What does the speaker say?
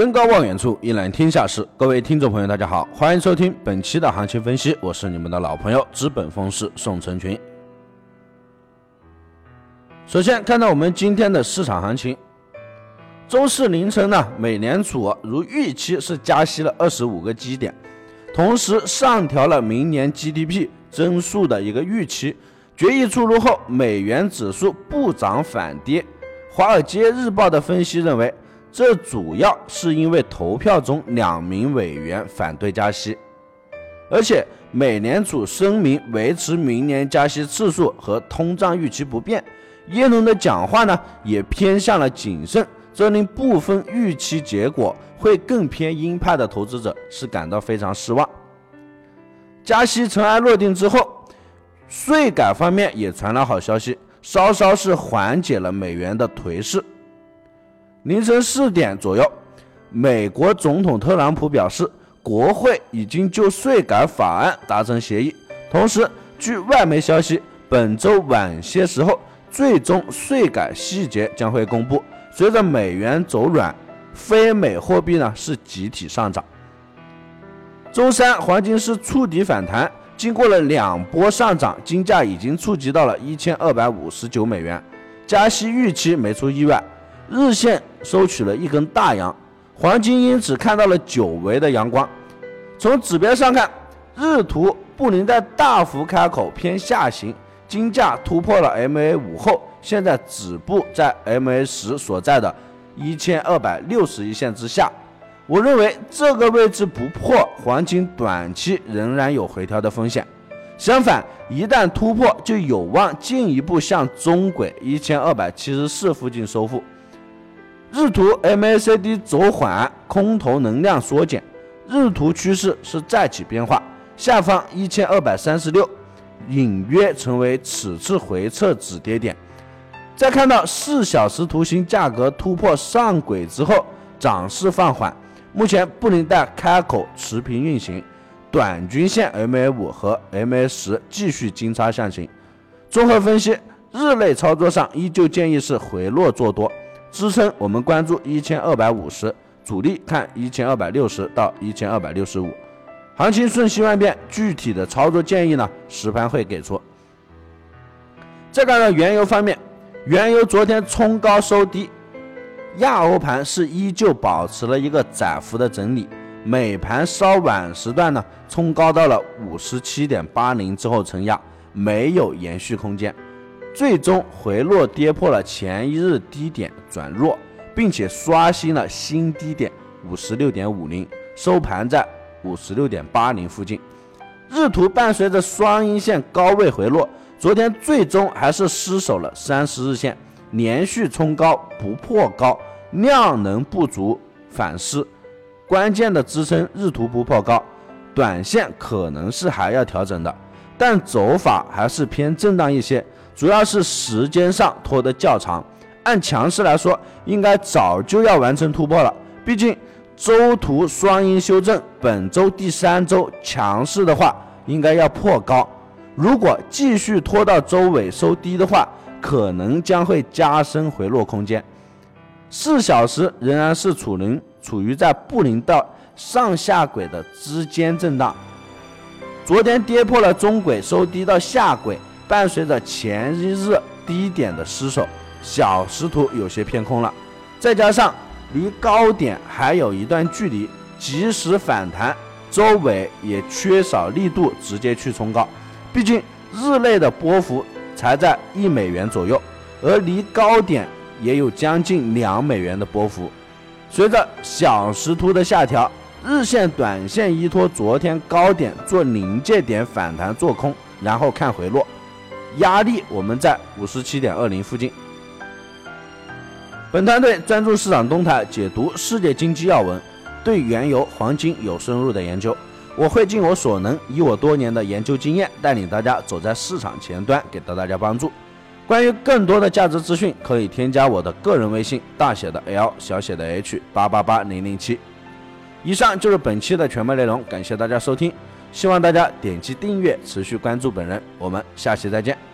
登高望远处，一览天下事。各位听众朋友，大家好，欢迎收听本期的行情分析，我是你们的老朋友资本风师宋成群。首先看到我们今天的市场行情，周四凌晨呢，美联储如预期是加息了二十五个基点，同时上调了明年 GDP 增速的一个预期。决议出炉后，美元指数不涨反跌。华尔街日报的分析认为。这主要是因为投票中两名委员反对加息，而且美联储声明维持明年加息次数和通胀预期不变。耶伦的讲话呢也偏向了谨慎，这令部分预期结果会更偏鹰派的投资者是感到非常失望。加息尘埃落定之后，税改方面也传来好消息，稍稍是缓解了美元的颓势。凌晨四点左右，美国总统特朗普表示，国会已经就税改法案达成协议。同时，据外媒消息，本周晚些时候，最终税改细节将会公布。随着美元走软，非美货币呢是集体上涨。周三，黄金是触底反弹，经过了两波上涨，金价已经触及到了一千二百五十九美元。加息预期没出意外。日线收取了一根大阳，黄金因此看到了久违的阳光。从指标上看，日图布林带大幅开口偏下行，金价突破了 MA 五后，现在止步在 MA 十所在的一千二百六十一线之下。我认为这个位置不破，黄金短期仍然有回调的风险。相反，一旦突破，就有望进一步向中轨一千二百七十四附近收复。日图 MACD 走缓，空头能量缩减，日图趋势是再起变化，下方一千二百三十六隐约成为此次回撤止跌点。再看到四小时图形价格突破上轨之后，涨势放缓，目前布林带开口持平运行，短均线 MA 五和 MA 十继续金叉向行。综合分析，日内操作上依旧建议是回落做多。支撑我们关注一千二百五十，主力看一千二百六十到一千二百六十五。行情瞬息万变，具体的操作建议呢，实盘会给出。再看看原油方面，原油昨天冲高收低，亚欧盘是依旧保持了一个窄幅的整理，美盘稍晚时段呢冲高到了五十七点八零之后承压，没有延续空间。最终回落跌破了前一日低点转弱，并且刷新了新低点五十六点五零，收盘在五十六点八零附近。日图伴随着双阴线高位回落，昨天最终还是失守了三十日线，连续冲高不破高，量能不足反思。关键的支撑日图不破高，短线可能是还要调整的，但走法还是偏震荡一些。主要是时间上拖得较长，按强势来说，应该早就要完成突破了。毕竟周图双阴修正，本周第三周强势的话，应该要破高。如果继续拖到周尾收低的话，可能将会加深回落空间。四小时仍然是处能处于在布林到上下轨的之间震荡。昨天跌破了中轨，收低到下轨。伴随着前一日低点的失守，小时图有些偏空了，再加上离高点还有一段距离，即使反弹，周围也缺少力度直接去冲高。毕竟日内的波幅才在一美元左右，而离高点也有将近两美元的波幅。随着小时图的下调，日线、短线依托昨天高点做临界点反弹做空，然后看回落。压力我们在五十七点二零附近。本团队专注市场动态，解读世界经济要闻，对原油、黄金有深入的研究。我会尽我所能，以我多年的研究经验，带领大家走在市场前端，给到大家帮助。关于更多的价值资讯，可以添加我的个人微信，大写的 L，小写的 H，八八八零零七。以上就是本期的全部内容，感谢大家收听。希望大家点击订阅，持续关注本人。我们下期再见。